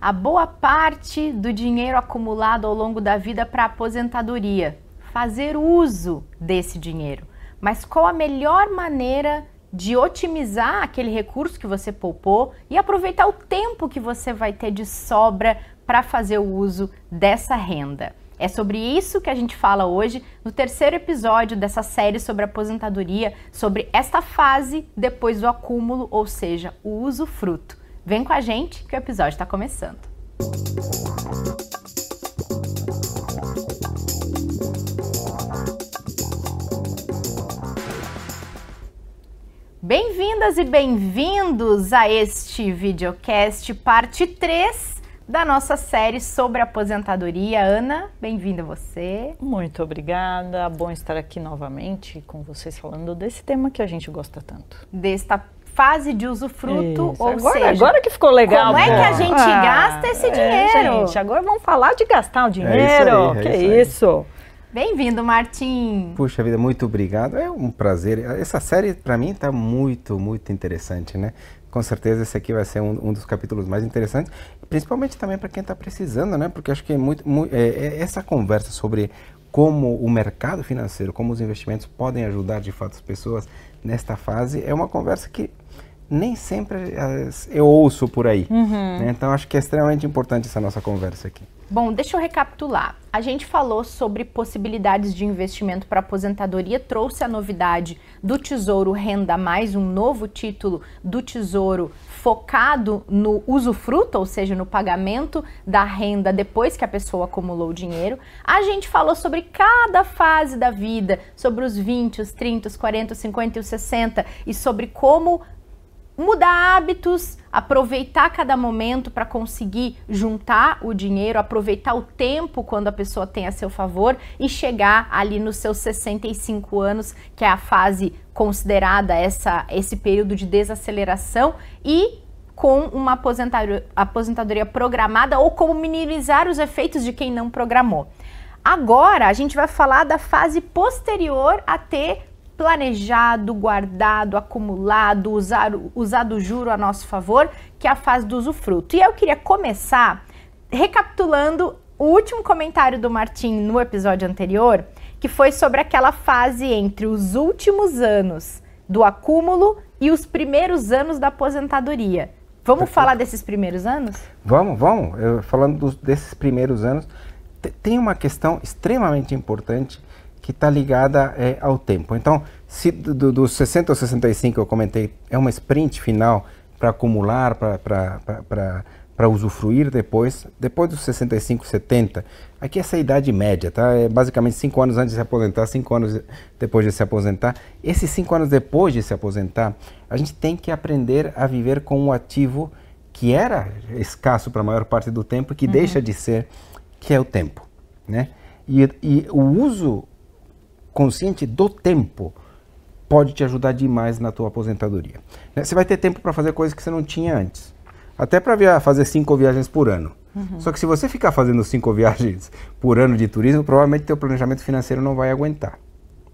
a boa parte do dinheiro acumulado ao longo da vida para aposentadoria, fazer uso desse dinheiro. Mas qual a melhor maneira de otimizar aquele recurso que você poupou e aproveitar o tempo que você vai ter de sobra para fazer o uso dessa renda? É sobre isso que a gente fala hoje no terceiro episódio dessa série sobre aposentadoria, sobre esta fase depois do acúmulo, ou seja, o uso fruto. Vem com a gente que o episódio está começando. Bem-vindas e bem-vindos a este videocast, parte 3 da nossa série sobre aposentadoria. Ana, bem-vinda você. Muito obrigada. Bom estar aqui novamente com vocês falando desse tema que a gente gosta tanto. Desta fase de usufruto, Isso. ou agora, seja, agora que ficou legal. Como é que a gente ah, gasta esse é, dinheiro? Gente, agora vamos falar de gastar o dinheiro. É isso aí, é que isso? isso? Bem-vindo, Martim. Puxa vida, muito obrigado. É um prazer. Essa série para mim está muito, muito interessante, né? Com certeza esse aqui vai ser um, um dos capítulos mais interessantes, principalmente também para quem está precisando, né? Porque acho que é muito, muito é, é essa conversa sobre como o mercado financeiro, como os investimentos podem ajudar de fato as pessoas nesta fase, é uma conversa que nem sempre eu ouço por aí. Uhum. Né? Então acho que é extremamente importante essa nossa conversa aqui. Bom, deixa eu recapitular. A gente falou sobre possibilidades de investimento para aposentadoria, trouxe a novidade do Tesouro Renda Mais, um novo título do Tesouro focado no usufruto, ou seja, no pagamento da renda depois que a pessoa acumulou o dinheiro. A gente falou sobre cada fase da vida, sobre os 20, os 30, os 40, os 50 e os 60 e sobre como mudar hábitos, aproveitar cada momento para conseguir juntar o dinheiro, aproveitar o tempo quando a pessoa tem a seu favor e chegar ali nos seus 65 anos, que é a fase considerada essa, esse período de desaceleração e com uma aposentadoria, aposentadoria programada ou como minimizar os efeitos de quem não programou. Agora a gente vai falar da fase posterior a ter planejado, guardado, acumulado, usar, usado o juro a nosso favor, que é a fase do usufruto. E eu queria começar recapitulando o último comentário do Martim no episódio anterior, que foi sobre aquela fase entre os últimos anos do acúmulo e os primeiros anos da aposentadoria. Vamos Perfeito. falar desses primeiros anos? Vamos, vamos. Eu, falando dos, desses primeiros anos, tem uma questão extremamente importante que está ligada é, ao tempo. Então, se do, dos 60 aos 65 eu comentei, é uma sprint final para acumular, para usufruir depois, depois dos 65, 70, aqui essa é a idade média, tá? É basicamente 5 anos antes de se aposentar, 5 anos depois de se aposentar. Esses 5 anos depois de se aposentar, a gente tem que aprender a viver com um ativo que era escasso para a maior parte do tempo, que uhum. deixa de ser, que é o tempo, né? E, e o uso consciente do tempo pode te ajudar demais na tua aposentadoria. Né? Você vai ter tempo para fazer coisas que você não tinha antes. Até para fazer cinco viagens por ano. Uhum. Só que se você ficar fazendo cinco viagens por ano de turismo, provavelmente teu planejamento financeiro não vai aguentar.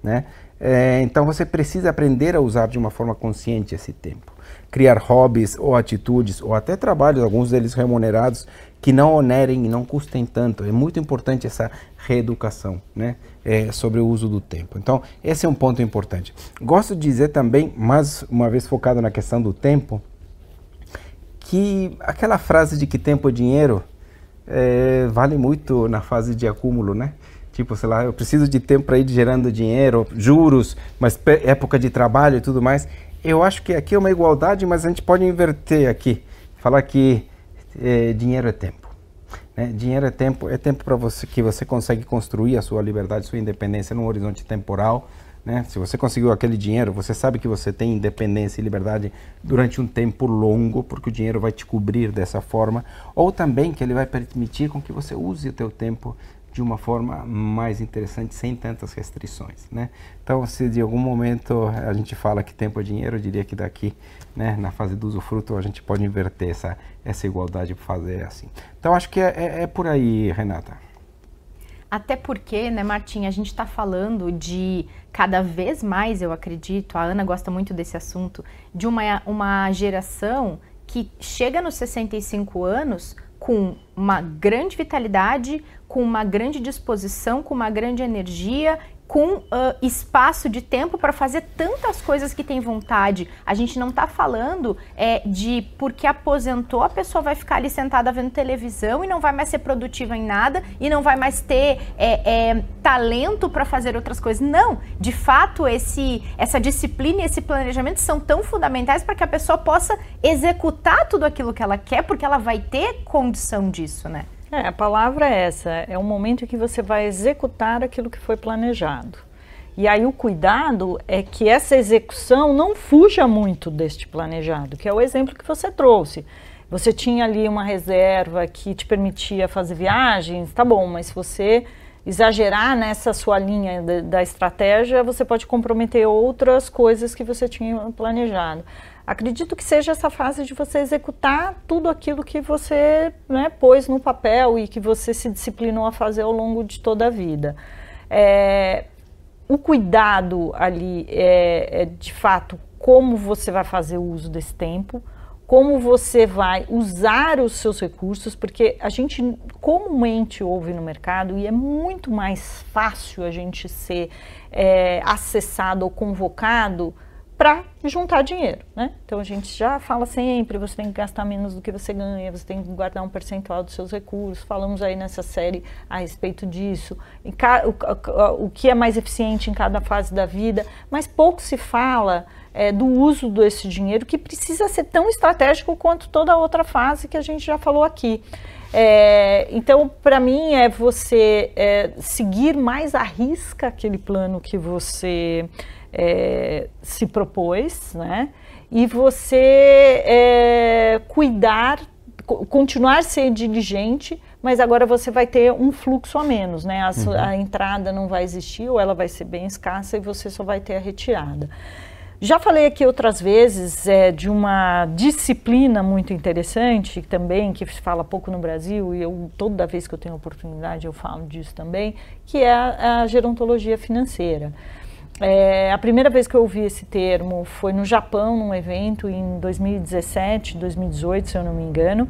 Né? É, então você precisa aprender a usar de uma forma consciente esse tempo. Criar hobbies ou atitudes, ou até trabalhos, alguns deles remunerados, que não onerem e não custem tanto. É muito importante essa reeducação né? É, sobre o uso do tempo. Então, esse é um ponto importante. Gosto de dizer também, mais uma vez focado na questão do tempo, que aquela frase de que tempo é dinheiro é, vale muito na fase de acúmulo, né? Tipo, sei lá, eu preciso de tempo para ir gerando dinheiro, juros, mas época de trabalho e tudo mais. Eu acho que aqui é uma igualdade, mas a gente pode inverter aqui. Falar que é, dinheiro é tempo. Né? Dinheiro é tempo, é tempo para você que você consegue construir a sua liberdade, sua independência num horizonte temporal. Né? Se você conseguiu aquele dinheiro, você sabe que você tem independência e liberdade durante um tempo longo, porque o dinheiro vai te cobrir dessa forma, ou também que ele vai permitir com que você use o teu tempo de uma forma mais interessante, sem tantas restrições, né? Então, se de algum momento a gente fala que tempo é dinheiro, eu diria que daqui, né, na fase do usufruto, a gente pode inverter essa, essa igualdade para fazer assim. Então, acho que é, é, é por aí, Renata. Até porque, né, Martim, a gente está falando de cada vez mais, eu acredito, a Ana gosta muito desse assunto, de uma, uma geração que chega nos 65 anos com uma grande vitalidade, com uma grande disposição, com uma grande energia com uh, espaço de tempo para fazer tantas coisas que tem vontade. A gente não está falando é, de porque aposentou a pessoa vai ficar ali sentada vendo televisão e não vai mais ser produtiva em nada e não vai mais ter é, é, talento para fazer outras coisas. Não, de fato esse, essa disciplina e esse planejamento são tão fundamentais para que a pessoa possa executar tudo aquilo que ela quer, porque ela vai ter condição disso, né? É, a palavra é essa, é o momento em que você vai executar aquilo que foi planejado. E aí o cuidado é que essa execução não fuja muito deste planejado, que é o exemplo que você trouxe. Você tinha ali uma reserva que te permitia fazer viagens, tá bom, mas se você exagerar nessa sua linha da, da estratégia, você pode comprometer outras coisas que você tinha planejado. Acredito que seja essa fase de você executar tudo aquilo que você né, pôs no papel e que você se disciplinou a fazer ao longo de toda a vida. É, o cuidado ali é, é, de fato como você vai fazer o uso desse tempo, como você vai usar os seus recursos, porque a gente comumente ouve no mercado e é muito mais fácil a gente ser é, acessado ou convocado para juntar dinheiro, né? Então a gente já fala sempre, você tem que gastar menos do que você ganha, você tem que guardar um percentual dos seus recursos. Falamos aí nessa série a respeito disso, o, o, que é mais eficiente em cada fase da vida, mas pouco se fala é, do uso desse dinheiro que precisa ser tão estratégico quanto toda a outra fase que a gente já falou aqui. É, então, para mim, é você é, seguir mais à risca aquele plano que você é, se propôs, né? E você é, cuidar, continuar ser diligente, mas agora você vai ter um fluxo a menos, né? A, uhum. a entrada não vai existir ou ela vai ser bem escassa e você só vai ter a retirada. Já falei aqui outras vezes é, de uma disciplina muito interessante também, que se fala pouco no Brasil, e eu, toda vez que eu tenho oportunidade eu falo disso também, que é a, a gerontologia financeira. É, a primeira vez que eu ouvi esse termo foi no Japão, num evento em 2017, 2018, se eu não me engano.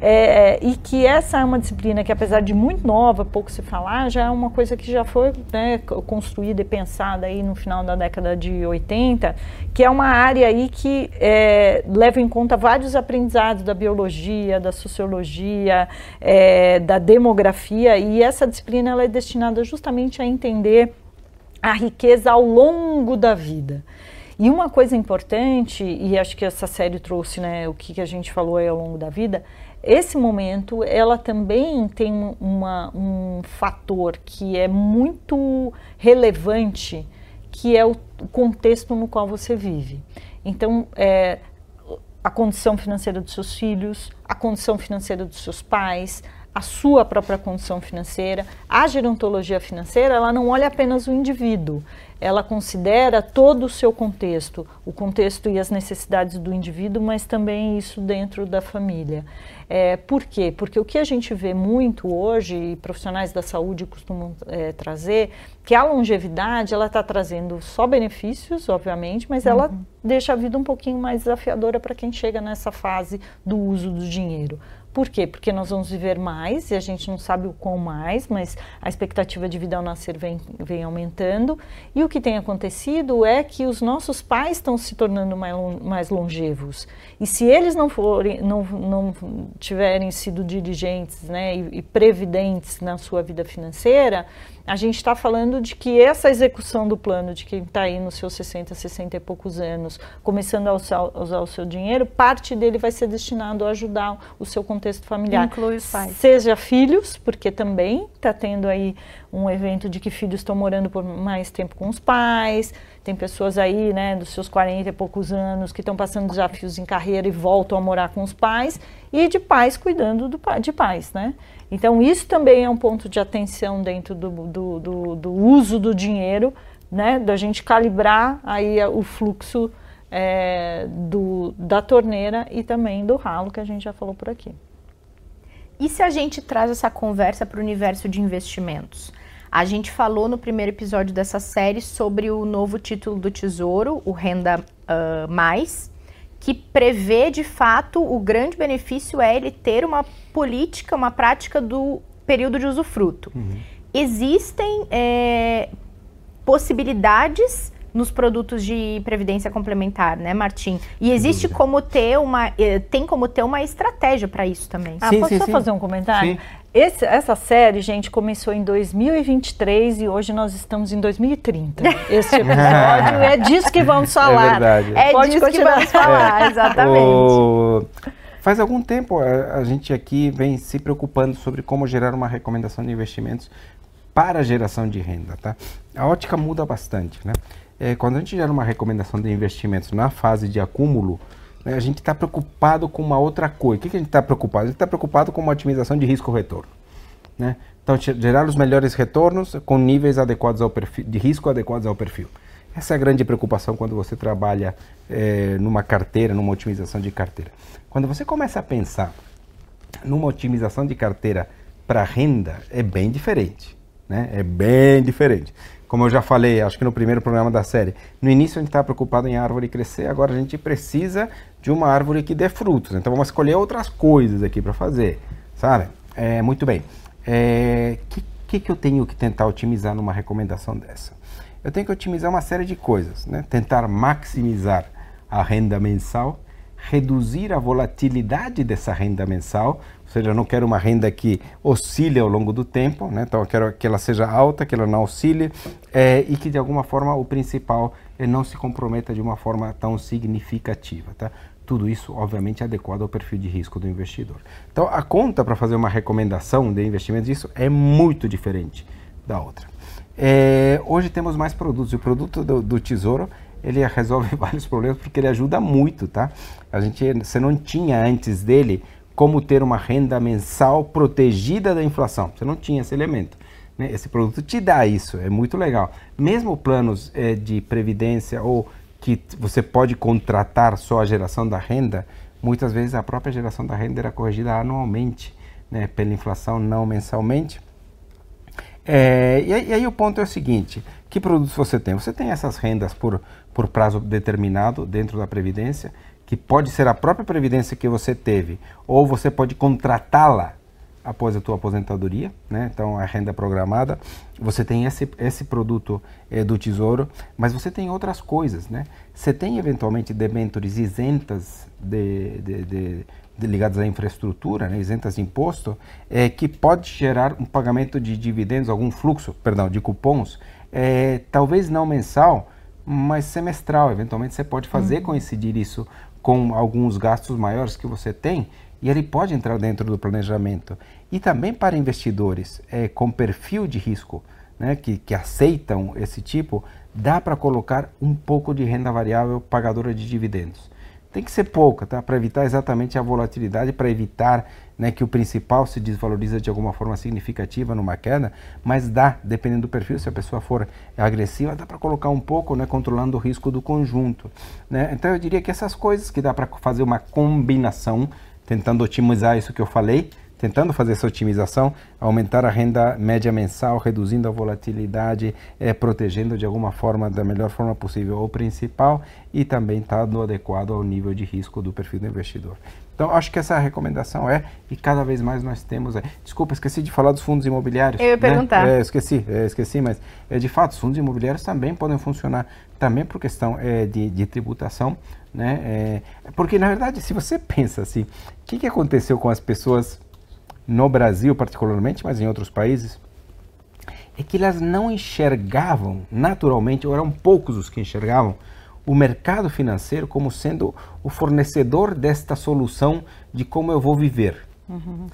É, e que essa é uma disciplina que, apesar de muito nova, pouco se falar, já é uma coisa que já foi né, construída e pensada aí no final da década de 80, que é uma área aí que é, leva em conta vários aprendizados da biologia, da sociologia, é, da demografia, e essa disciplina ela é destinada justamente a entender a riqueza ao longo da vida. E uma coisa importante, e acho que essa série trouxe né, o que, a gente falou aí ao longo da vida, esse momento ela também tem uma, um fator que é muito relevante, que é o contexto no qual você vive. Então, é, a condição financeira dos seus filhos, a condição financeira dos seus pais, a sua própria condição financeira. A gerontologia financeira, ela não olha apenas o indivíduo, ela considera todo o seu contexto, o contexto e as necessidades do indivíduo, mas também isso dentro da família. É, por quê? Porque o que a gente vê muito hoje, e profissionais da saúde costumam é, trazer, que a longevidade ela está trazendo só benefícios, obviamente, mas uhum. ela deixa a vida um pouquinho mais desafiadora para quem chega nessa fase do uso do dinheiro. Por quê? Porque nós vamos viver mais e a gente não sabe o quão mais, mas a expectativa de vida ao nascer vem, vem aumentando. E o que tem acontecido é que os nossos pais estão se tornando mais, mais longevos. E se eles não, forem, não, não tiverem sido dirigentes né, e, e previdentes na sua vida financeira, a gente está falando de que essa execução do plano de quem está aí nos seus 60, 60 e poucos anos, começando a usar, usar, o seu dinheiro, parte dele vai ser destinado a ajudar o seu contexto familiar. Inclui os pais. Seja filhos, porque também está tendo aí um evento de que filhos estão morando por mais tempo com os pais, tem pessoas aí, né, dos seus 40 e poucos anos que estão passando desafios em carreira e voltam a morar com os pais, e de pais cuidando do, de pais, né? Então, isso também é um ponto de atenção dentro do, do, do, do uso do dinheiro, né? Da gente calibrar aí o fluxo é, do, da torneira e também do ralo, que a gente já falou por aqui. E se a gente traz essa conversa para o universo de investimentos? A gente falou no primeiro episódio dessa série sobre o novo título do Tesouro, o Renda uh, Mais, que prevê de fato o grande benefício é ele ter uma política, uma prática do período de usufruto. Uhum. Existem é, possibilidades nos produtos de previdência complementar, né, Martim? E existe como ter uma, eh, tem como ter uma estratégia para isso também. Ah, sim, posso sim, só sim. fazer um comentário? Esse, essa série, gente, começou em 2023 e hoje nós estamos em 2030. Esse episódio é disso que vamos é falar. É verdade. É Pode disso continuar. que vamos falar, é. exatamente. O... Faz algum tempo a, a gente aqui vem se preocupando sobre como gerar uma recomendação de investimentos para a geração de renda, tá? A ótica muda bastante, né? É, quando a gente gera uma recomendação de investimentos na fase de acúmulo, né, a gente está preocupado com uma outra coisa. O que, que a gente está preocupado? A gente está preocupado com uma otimização de risco-retorno. Né? Então, gerar os melhores retornos com níveis adequados ao perfil, de risco adequados ao perfil. Essa é a grande preocupação quando você trabalha é, numa carteira, numa otimização de carteira. Quando você começa a pensar numa otimização de carteira para renda, é bem diferente. Né? É bem diferente. Como eu já falei, acho que no primeiro programa da série, no início a gente estava preocupado em árvore crescer, agora a gente precisa de uma árvore que dê frutos. Então vamos escolher outras coisas aqui para fazer, sabe? É, muito bem. O é, que, que, que eu tenho que tentar otimizar numa recomendação dessa? Eu tenho que otimizar uma série de coisas, né? Tentar maximizar a renda mensal, reduzir a volatilidade dessa renda mensal, ou seja, eu não quero uma renda que oscile ao longo do tempo, né? então eu quero que ela seja alta, que ela não oscile é, e que de alguma forma o principal é não se comprometa de uma forma tão significativa. Tá? Tudo isso, obviamente, é adequado ao perfil de risco do investidor. Então, a conta para fazer uma recomendação de investimentos, isso é muito diferente da outra. É, hoje temos mais produtos. O produto do, do Tesouro ele resolve vários problemas porque ele ajuda muito, tá? A gente, você não tinha antes dele como ter uma renda mensal protegida da inflação. Você não tinha esse elemento. Né? Esse produto te dá isso, é muito legal. Mesmo planos é, de previdência ou que você pode contratar só a geração da renda, muitas vezes a própria geração da renda era corrigida anualmente né, pela inflação, não mensalmente. É, e, e, aí o ponto é o seguinte: que produtos você tem? Você tem essas rendas por, por prazo determinado dentro da Previdência, que pode ser a própria previdência que você teve, ou você pode contratá-la após a tua aposentadoria, né? Então a renda programada, você tem esse, esse produto é, do tesouro, mas você tem outras coisas, né? Você tem eventualmente debêntures isentas de, de, de, de ligadas à infraestrutura, né? isentas de imposto, é, que pode gerar um pagamento de dividendos, algum fluxo, perdão, de cupons, é, talvez não mensal, mas semestral. Eventualmente você pode fazer uhum. coincidir isso com alguns gastos maiores que você tem e ele pode entrar dentro do planejamento. E também para investidores é, com perfil de risco, né, que, que aceitam esse tipo, dá para colocar um pouco de renda variável pagadora de dividendos. Tem que ser pouca, tá? Para evitar exatamente a volatilidade, para evitar né, que o principal se desvaloriza de alguma forma significativa numa queda, mas dá, dependendo do perfil, se a pessoa for agressiva, dá para colocar um pouco, né, controlando o risco do conjunto. Né? Então eu diria que essas coisas que dá para fazer uma combinação, tentando otimizar isso que eu falei, tentando fazer essa otimização, aumentar a renda média mensal, reduzindo a volatilidade, é, protegendo de alguma forma, da melhor forma possível, o principal e também estando adequado ao nível de risco do perfil do investidor. Então, acho que essa recomendação é, e cada vez mais nós temos. É, desculpa, esqueci de falar dos fundos imobiliários. Eu ia né? perguntar. É, esqueci, é, esqueci, mas é, de fato, os fundos imobiliários também podem funcionar, também por questão é, de, de, tributação. Né? É, porque, na verdade, se você pensa assim, o que, que aconteceu com as pessoas no Brasil, particularmente, mas em outros países? É que elas não enxergavam naturalmente, ou eram poucos os que enxergavam, o mercado financeiro como sendo o fornecedor desta solução de como eu vou viver. Uhum.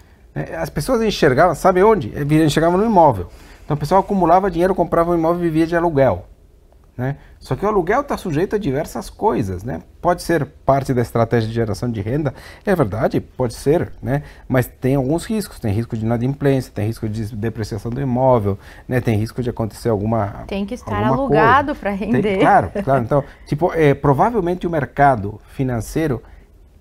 As pessoas enxergavam, sabe onde? Enxergavam no imóvel. Então o pessoal acumulava dinheiro, comprava um imóvel e vivia de aluguel. Né? Só que o aluguel está sujeito a diversas coisas, né? Pode ser parte da estratégia de geração de renda, é verdade, pode ser, né? Mas tem alguns riscos, tem risco de inadimplência, tem risco de depreciação do imóvel, né? Tem risco de acontecer alguma Tem que estar alugado para render. Tem, claro, claro. Então, tipo, é, provavelmente o mercado financeiro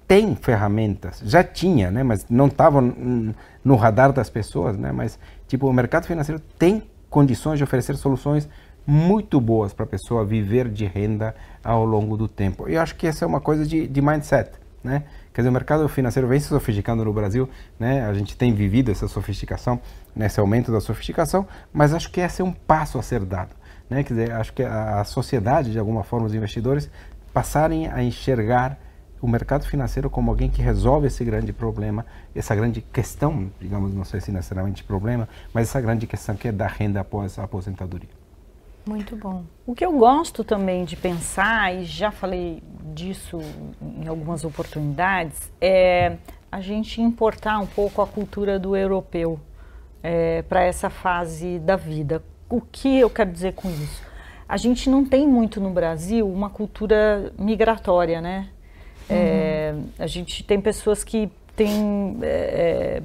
tem ferramentas, já tinha, né? Mas não estava no radar das pessoas, né? Mas tipo, o mercado financeiro tem condições de oferecer soluções muito boas para a pessoa viver de renda ao longo do tempo. E eu acho que essa é uma coisa de, de mindset, né? Quer dizer, o mercado financeiro vem se sofisticando no Brasil, né? A gente tem vivido essa sofisticação, nesse aumento da sofisticação, mas acho que esse é um passo a ser dado, né? Quer dizer, acho que a, sociedade, de alguma forma, os investidores passarem a enxergar o mercado financeiro como alguém que resolve esse grande problema, essa grande questão, digamos, não sei se necessariamente problema, mas essa grande questão que é da renda após a aposentadoria. Muito bom. O que eu gosto também de pensar, e já falei disso em algumas oportunidades, é a gente importar um pouco a cultura do europeu é, para essa fase da vida. O que eu quero dizer com isso? A gente não tem muito no Brasil uma cultura migratória, né? Uhum. É, a gente tem pessoas que têm é,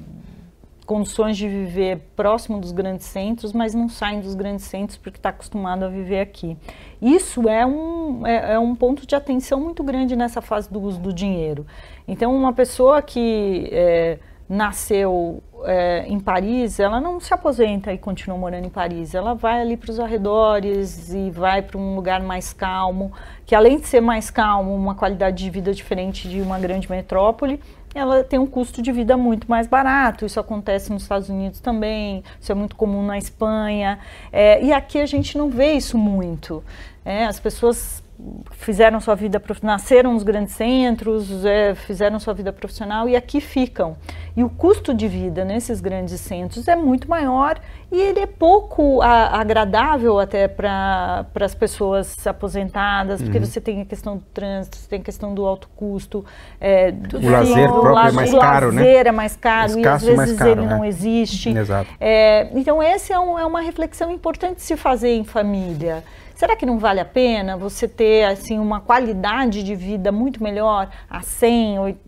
condições de viver próximo dos grandes centros, mas não saem dos grandes centros porque está acostumado a viver aqui. Isso é um, é, é, um ponto de atenção muito grande nessa fase do uso do dinheiro. Então, uma pessoa que é, nasceu é, em Paris, ela não se aposenta e continua morando em Paris. Ela vai ali para os arredores e vai para um lugar mais calmo, que além de ser mais calmo, uma qualidade de vida diferente de uma grande metrópole, ela tem um custo de vida muito mais barato. Isso acontece nos Estados Unidos também, isso é muito comum na Espanha. É, e aqui a gente não vê isso muito. É, as pessoas fizeram sua vida nasceram nos grandes centros, é, fizeram sua vida profissional e aqui ficam. E o custo de vida nesses grandes centros é muito maior e ele é pouco a, agradável até para as pessoas aposentadas, porque uhum. você tem a questão do trânsito, você tem a questão do alto custo, é, do o lazer próprio é mais caro, né? O lazer é mais caro e às vezes caro, ele não é. existe. Exato. É, então essa é, um, é uma reflexão importante se fazer em família. Será que não vale a pena você ter assim uma qualidade de vida muito melhor a 100,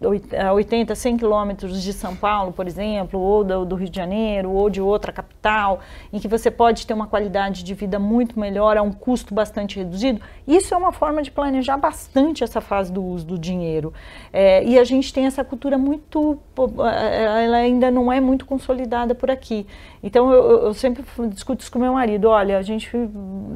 80, 100 quilômetros de São Paulo, por exemplo, ou do, Rio de Janeiro, ou de outra capital, em que você pode ter uma qualidade de vida muito melhor a um custo bastante reduzido? Isso é uma forma de planejar bastante essa fase do uso do dinheiro. É, e a gente tem essa cultura muito, ela ainda não é muito consolidada por aqui. Então eu, eu sempre discuto isso com meu marido, olha, a gente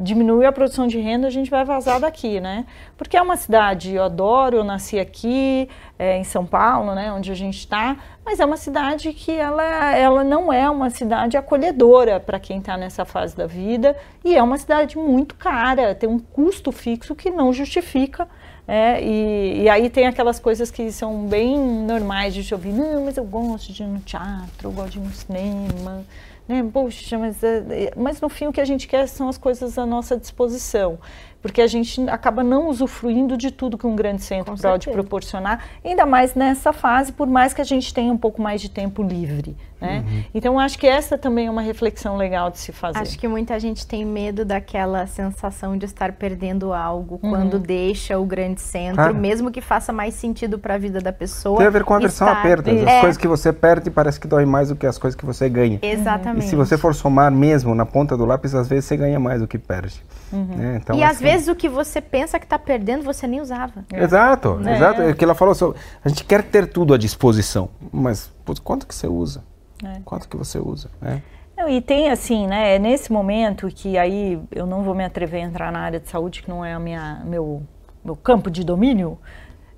diminui a produção de renda, a gente vai vazar daqui, né? Porque é uma cidade, eu adoro, eu nasci aqui, é, em São Paulo, né, onde a gente está, mas é uma cidade que ela, ela não é uma cidade acolhedora para quem está nessa fase da vida e é uma cidade muito cara, tem um custo fixo que não justifica é, e, e, aí tem aquelas coisas que são bem normais de te ouvir, não, mas eu gosto de ir no teatro, eu gosto de ir no cinema, né? Poxa, mas, é, mas no fim o que a gente quer são as coisas à nossa disposição porque a gente acaba não usufruindo de tudo que um grande centro pode proporcionar, ainda mais nessa fase, por mais que a gente tenha um pouco mais de tempo livre. Né? Uhum. Então, acho que essa também é uma reflexão legal de se fazer. Acho que muita gente tem medo daquela sensação de estar perdendo algo uhum. quando deixa o grande centro, ah. mesmo que faça mais sentido para a vida da pessoa. Tem a ver com a versão a perdas. As é. coisas que você perde parece que dói mais do que as coisas que você ganha. Exatamente. E se você for somar mesmo na ponta do lápis, às vezes você ganha mais do que perde. Uhum. Né? Então, e assim, às vezes o que você pensa que está perdendo, você nem usava. É. Exato, é. exato. É o que ela falou, a gente quer ter tudo à disposição, mas putz, quanto que você usa? É. Quanto que você usa? Né? Não, e tem assim, né, é nesse momento que aí eu não vou me atrever a entrar na área de saúde, que não é a minha, meu, meu campo de domínio,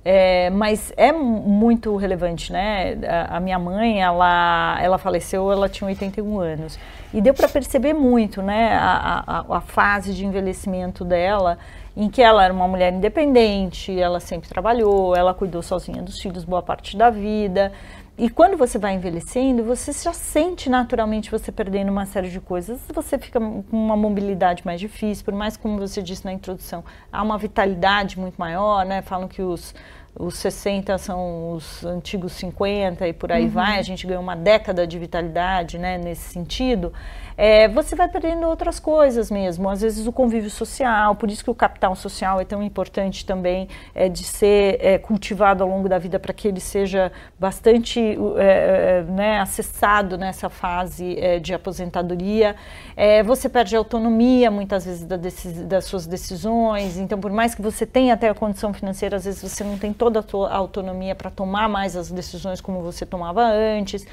é, mas é muito relevante, né? A, a, minha mãe, ela, ela faleceu, ela tinha 81 anos. E deu para perceber muito, né? A, a, a, fase de envelhecimento dela, em que ela era uma mulher independente, ela sempre trabalhou, ela cuidou sozinha dos filhos boa parte da vida. E quando você vai envelhecendo, você já sente naturalmente você perdendo uma série de coisas. Você fica com uma mobilidade mais difícil, por mais como você disse na introdução, há uma vitalidade muito maior, né? Falam que os os 60 são os antigos 50 e por aí uhum. vai, a gente ganhou uma década de vitalidade né, nesse sentido é, você vai perdendo outras coisas mesmo, às vezes o convívio social, por isso que o capital social é tão importante também é, de ser é, cultivado ao longo da vida para que ele seja bastante é, é, né, acessado nessa fase é, de aposentadoria. você perde a autonomia muitas vezes da das suas decisões, então por mais que você tenha até a condição financeira, às vezes você não tem toda a tua autonomia para tomar mais as decisões como você tomava antes.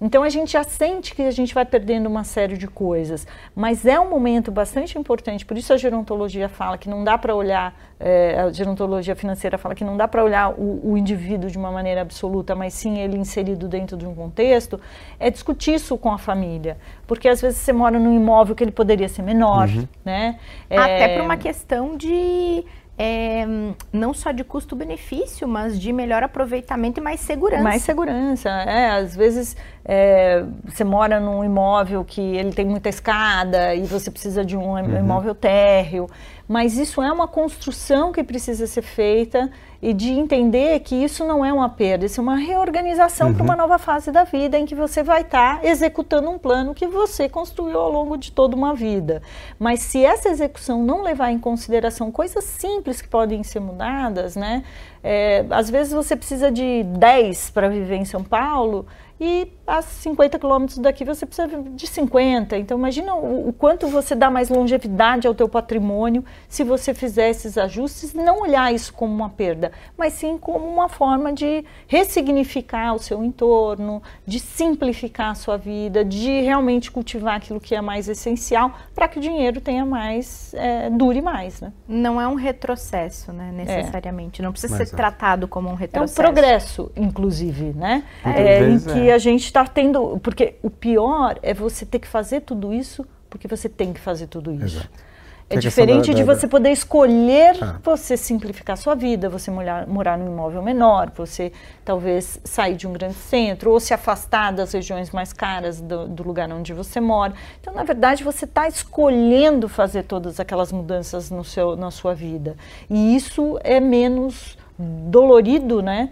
Então a gente já sente que a gente vai perdendo uma série de coisas, mas é um momento bastante importante. Por isso a gerontologia fala que não dá para olhar, é, a gerontologia financeira fala que não dá para olhar o, o, indivíduo de uma maneira absoluta, mas sim ele inserido dentro de um contexto. É discutir isso com a família, porque às vezes você mora num imóvel que ele poderia ser menor, uhum. né? É, Até por uma questão de é, não só de custo-benefício, mas de melhor aproveitamento e mais segurança. Mais segurança, é. Às vezes é, você mora num imóvel que ele tem muita escada e você precisa de um uhum. imóvel térreo, mas isso é uma construção que precisa ser feita e de entender que isso não é uma perda, isso é uma reorganização uhum. para uma nova fase da vida em que você vai estar tá executando um plano que você construiu ao longo de toda uma vida. Mas se essa execução não levar em consideração coisas simples que podem ser mudadas, né? É, às vezes você precisa de 10 para viver em São Paulo, e a 50 quilômetros daqui você precisa de 50. Então imagina o, o, quanto você dá mais longevidade ao teu patrimônio se você fizer esses ajustes, não olhar isso como uma perda, mas sim como uma forma de ressignificar o seu entorno, de simplificar a sua vida, de realmente cultivar aquilo que é mais essencial para que o dinheiro tenha mais, é, dure mais. Né? Não é um retrocesso, né, necessariamente. É. Não precisa mas ser é. tratado como um retrocesso. É um progresso, inclusive, né? É, em que a gente está tendo. Porque o pior é você ter que fazer tudo isso porque você tem que fazer tudo isso. Exato. É diferente da, da, de você poder escolher ah. você simplificar sua vida, você morar, morar num imóvel menor, você talvez sair de um grande centro ou se afastar das regiões mais caras do, do lugar onde você mora. Então, na verdade, você está escolhendo fazer todas aquelas mudanças no seu, na sua vida. E isso é menos dolorido, né?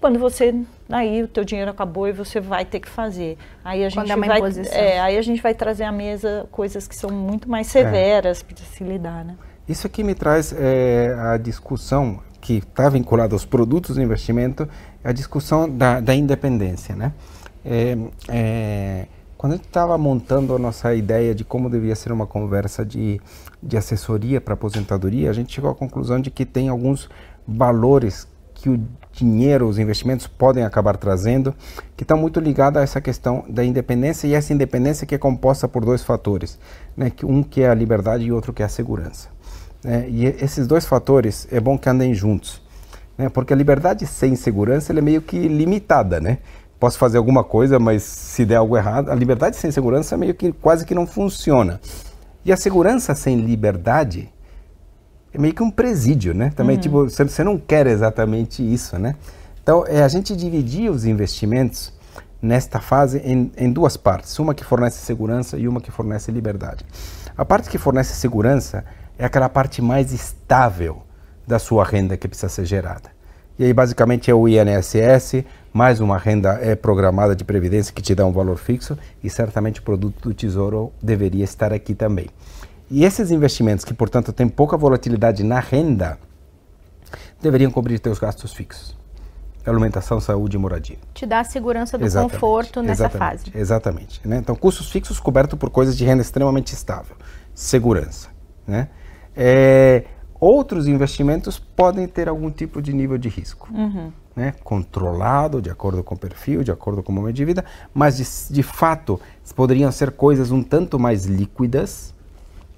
Quando você aí o teu dinheiro acabou e você vai ter que fazer. Aí a gente é vai, é, aí a gente vai trazer à mesa coisas que são muito mais severas é. para se lidar, né? Isso aqui me traz é, a discussão que está vinculada aos produtos de investimento, a discussão da, da independência, né? É, é, quando a gente estava montando a nossa ideia de como devia ser uma conversa de, de assessoria para aposentadoria, a gente chegou à conclusão de que tem alguns valores que o dinheiro, os investimentos podem acabar trazendo, que está muito ligada a essa questão da independência e essa independência que é composta por dois fatores, né? um que é a liberdade e outro que é a segurança. Né? E esses dois fatores é bom que andem juntos, né? porque a liberdade sem segurança é meio que limitada, né? Posso fazer alguma coisa, mas se der algo errado, a liberdade sem segurança meio que quase que não funciona. E a segurança sem liberdade é meio que um presídio, né? Também, uhum. tipo, você não quer exatamente isso, né? Então, é a gente dividir os investimentos nesta fase em, em duas partes, uma que fornece segurança e uma que fornece liberdade. A parte que fornece segurança é aquela parte mais estável da sua renda que precisa ser gerada. E aí, basicamente, é o INSS, mais uma renda é, programada de previdência que te dá um valor fixo, e certamente o produto do Tesouro deveria estar aqui também. E esses investimentos, que portanto têm pouca volatilidade na renda, deveriam cobrir teus gastos fixos. Alimentação, saúde e moradia. Te dá a segurança do exatamente, conforto nessa exatamente, fase. Exatamente. Né? Então, custos fixos cobertos por coisas de renda extremamente estável. Segurança. Né? É, outros investimentos podem ter algum tipo de nível de risco. Uhum. Né? Controlado, de acordo com o perfil, de acordo com o momento de vida, mas de, de fato poderiam ser coisas um tanto mais líquidas,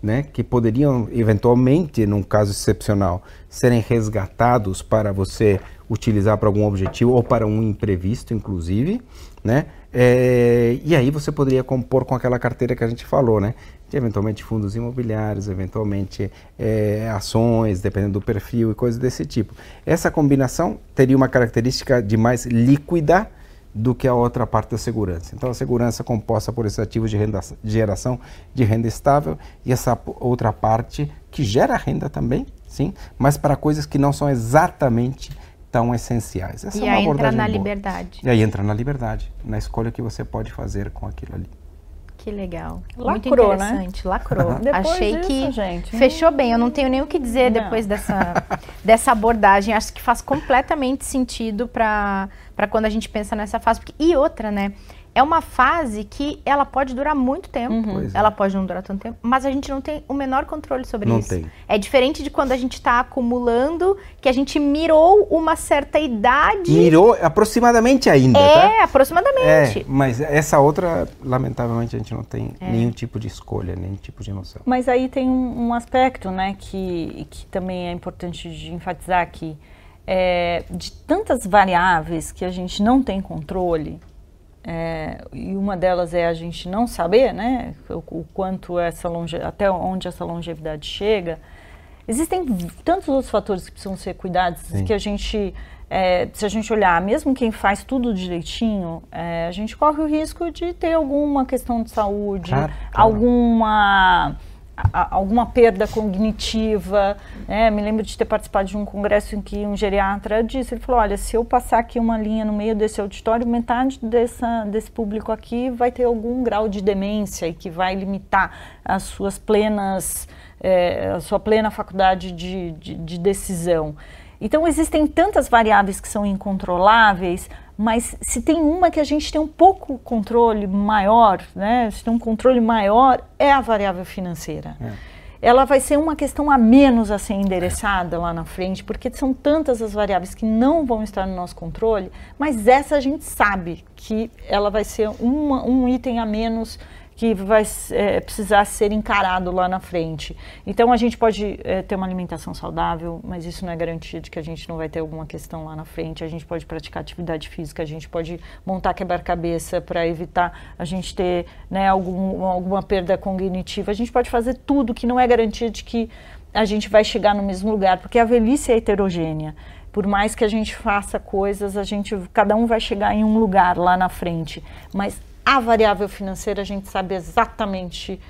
né, que poderiam eventualmente, num caso excepcional, serem resgatados para você utilizar para algum objetivo ou para um imprevisto, inclusive, né? É, e aí você poderia compor com aquela carteira que a gente falou, né? De eventualmente fundos imobiliários, eventualmente é, ações, dependendo do perfil e coisas desse tipo. Essa combinação teria uma característica de mais líquida, do que a outra parte da segurança. Então, a segurança é composta por esses ativos de, renda, de geração de renda estável e essa outra parte que gera renda também, sim, mas para coisas que não são exatamente tão essenciais. Essa e é uma aí entra na boa. liberdade. E aí entra na liberdade, na escolha que você pode fazer com aquilo ali. Que legal. Lacrou, Muito né? interessante. Né? Lacrou. Achei disso, que gente, fechou bem. Eu não tenho nem o que dizer não. depois dessa, dessa abordagem. Acho que faz completamente sentido para quando a gente pensa nessa fase. E outra, né? É uma fase que ela pode durar muito tempo, Uhum. ela pode não durar tanto tempo, mas a gente não tem o menor controle sobre Não isso. tem. É diferente de quando a gente está acumulando, que a gente mirou uma certa idade. Mirou aproximadamente ainda, tá? É, aproximadamente. É, mas essa outra, lamentavelmente, a gente não tem É. nenhum tipo de escolha, nenhum tipo de noção. Mas aí tem um, um aspecto, né, que, que também é importante de enfatizar aqui. É, de tantas variáveis que a gente não tem controle, é, e uma delas é a gente não saber, né, o, o quanto essa longe, até onde essa longevidade chega. Existem tantos outros fatores que precisam ser cuidados Sim. que a gente, é, se a gente olhar, mesmo quem faz tudo direitinho, é, a gente corre o risco de ter alguma questão de saúde, Claro, claro. alguma alguma perda cognitiva. né? Me lembro de ter participado de um congresso em que um geriatra disse, ele falou, olha, se eu passar aqui uma linha no meio desse auditório, metade dessa, desse público aqui vai ter algum grau de demência e que vai limitar as suas plenas, eh, a sua plena faculdade de, de, de decisão. Então existem tantas variáveis que são incontroláveis, mas se tem uma que a gente tem um pouco controle maior, né? Se tem um controle maior, é a variável financeira. Ela vai ser uma questão a menos a ser endereçada lá na frente, porque são tantas as variáveis que não vão estar no nosso controle, mas essa a gente sabe que ela vai ser uma- um item a menos que vai eh, precisar ser encarado lá na frente. Então a gente pode eh, ter uma alimentação saudável, mas isso não é garantia de que a gente não vai ter alguma questão lá na frente. A gente pode praticar atividade física, a gente pode montar quebra-cabeça para evitar a gente ter né, algum, alguma perda cognitiva. A gente pode fazer tudo que não é garantia de que a gente vai chegar no mesmo lugar, porque a velhice é heterogênea. Por mais que a gente faça coisas, a gente, cada um vai chegar em um lugar lá na frente. Mas a variável financeira a gente sabe exatamente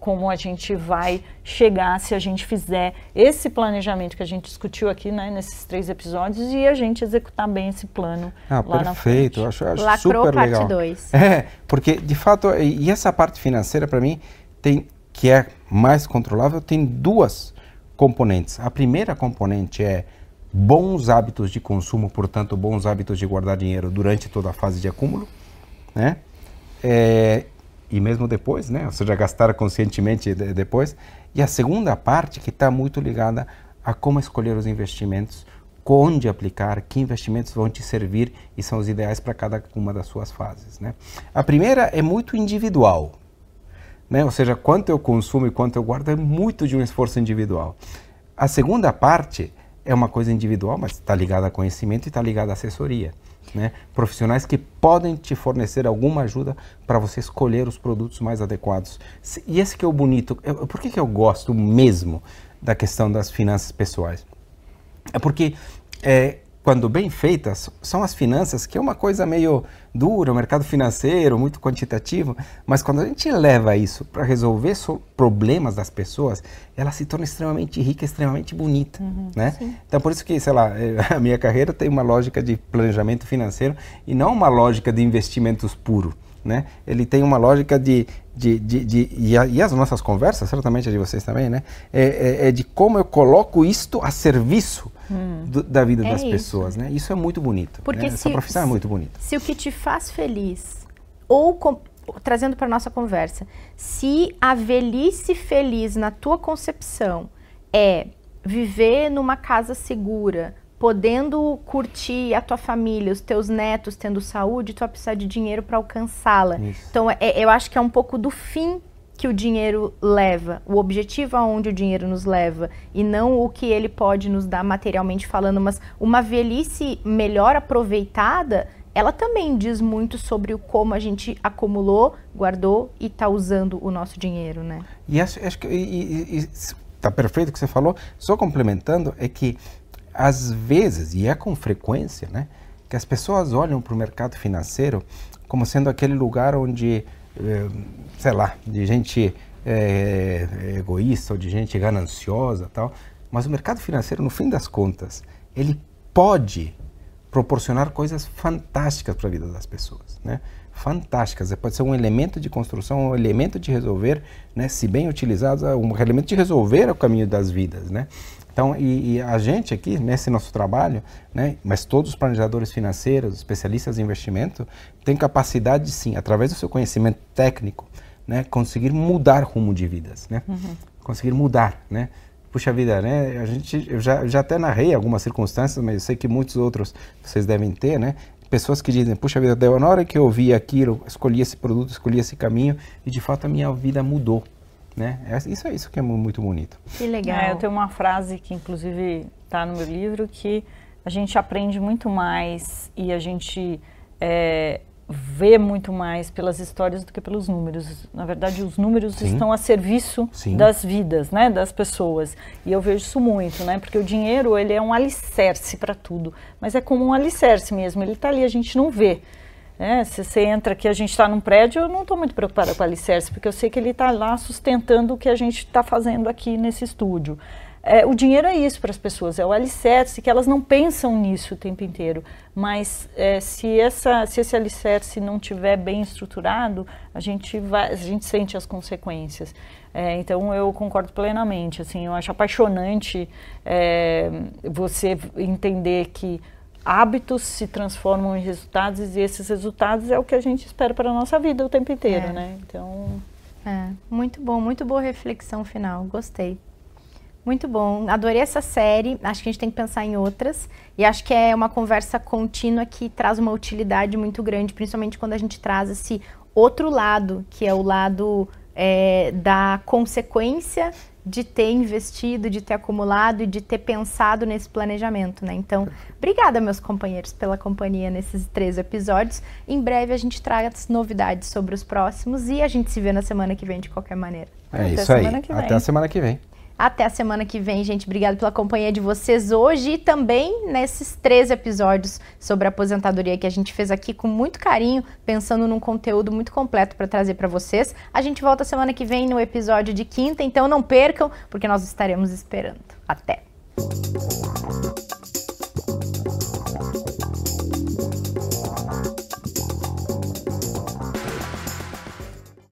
como a gente vai chegar se a gente fizer esse planejamento que a gente discutiu aqui, né, nesses três episódios, e a gente executar bem esse plano Ah, lá na perfeito, frente. eu acho, acho Lacrou super parte legal. 2. É, porque de fato, e e essa parte financeira para mim tem que é mais controlável, tem duas componentes. A primeira componente é bons hábitos de consumo, portanto, bons hábitos de guardar dinheiro durante toda a fase de acúmulo, né? É, e mesmo depois, né? Ou seja, gastar conscientemente de- depois. E a segunda parte que está muito ligada a como escolher os investimentos, onde aplicar, que investimentos vão te servir e são os ideais para cada uma das suas fases, né? A primeira é muito individual, né? Ou seja, quanto eu consumo e quanto eu guardo é muito de um esforço individual. A segunda parte é uma coisa individual, mas está ligada a conhecimento e está ligada à assessoria. Né? Profissionais que podem te fornecer alguma ajuda para você escolher os produtos mais adequados. E esse que é o bonito. Eu- por que, que eu gosto mesmo da questão das finanças pessoais? É porque, é, quando bem feitas, são as finanças, que é uma coisa meio dura, o mercado financeiro, muito quantitativo, mas quando a gente leva isso para resolver so- problemas das pessoas, ela se torna extremamente rica, extremamente bonita, né? Então, por isso que, sei lá, eh, a minha carreira tem uma lógica de planejamento financeiro e não uma lógica de investimentos puro, né? Ele tem uma lógica de, de, de, de- e, a- e as nossas conversas, certamente a de vocês também, né? É, é- é de como eu coloco isto a serviço do- da vida É das isso. pessoas, né? Isso é muito bonito. Porque né? Essa se- profissão é muito bonita. Se o que te faz feliz, ou com- trazendo para nossa conversa, se a velhice feliz na tua concepção é viver numa casa segura, podendo curtir a tua família, os teus netos tendo saúde, tu vai precisar de dinheiro para alcançá-la. Então, é- eu acho que é um pouco do fim que o dinheiro leva, o objetivo aonde o dinheiro nos leva e não o que ele pode nos dar materialmente falando, mas uma velhice melhor aproveitada, ela também diz muito sobre o como a gente acumulou, guardou e está usando o nosso dinheiro, né? E acho, acho que está perfeito o que você falou. Só complementando, é que às vezes, e é com frequência, né, que as pessoas olham para o mercado financeiro como sendo aquele lugar onde, eh, sei lá, de gente eh, egoísta ou de gente gananciosa tal. Mas o mercado financeiro, no fim das contas, ele pode proporcionar coisas fantásticas para a vida das pessoas, né? Fantásticas. É, Pode ser um elemento de construção, um elemento de resolver, né? Se bem utilizado, um elemento de resolver o caminho das vidas, né? Então, e, e, a gente aqui, nesse nosso trabalho, né, mas todos os planejadores financeiros, especialistas em investimento, têm capacidade, sim, através do seu conhecimento técnico, né, conseguir mudar rumo de vidas, né? Uhum. Conseguir mudar, né? Puxa vida, né? A gente, eu já, já até narrei algumas circunstâncias, mas eu sei que muitos outros vocês devem ter, né? Pessoas que dizem, puxa vida, na hora que eu vi aquilo, escolhi esse produto, escolhi esse caminho e de fato a minha vida mudou. Né? É, isso é isso que é muito bonito. Que legal. É, eu tenho uma frase que inclusive está no meu livro que a gente aprende muito mais e a gente é, vê muito mais pelas histórias do que pelos números. Na verdade, os números Sim. estão a serviço Sim. das vidas, né, das pessoas. E eu vejo isso muito, né, porque o dinheiro ele é um alicerce para tudo, mas é como um alicerce mesmo. Ele está ali, a gente não vê. É, se você entra aqui, a gente está num prédio, eu não estou muito preocupada com o alicerce, porque eu sei que ele está lá sustentando o que a gente está fazendo aqui nesse estúdio. É, o dinheiro é isso para as pessoas, é o alicerce, que elas não pensam nisso o tempo inteiro. Mas é, se, essa, se esse alicerce não estiver bem estruturado, a gente, vai, a gente sente as consequências. É, então eu concordo plenamente. Assim, eu acho apaixonante é, você entender que hábitos se transformam em resultados e esses resultados é o que a gente espera para a nossa vida o tempo inteiro, é. né? Então, é, muito bom, muito boa reflexão final, gostei. Muito bom, adorei essa série. Acho que a gente tem que pensar em outras. E acho que é uma conversa contínua que traz uma utilidade muito grande, principalmente quando a gente traz esse outro lado, que é o lado é, da consequência de ter investido, de ter acumulado e de ter pensado nesse planejamento, né? Então, obrigada, meus companheiros, pela companhia nesses três episódios. Em breve a gente traz novidades sobre os próximos e a gente se vê na semana que vem de qualquer maneira. É Até isso aí. Até a semana que vem. Até a semana que vem, gente. Obrigada pela companhia de vocês hoje e também nesses três episódios sobre aposentadoria que a gente fez aqui com muito carinho, pensando num conteúdo muito completo para trazer para vocês. A gente volta semana que vem no episódio de quinta, então não percam, porque nós estaremos esperando. Até!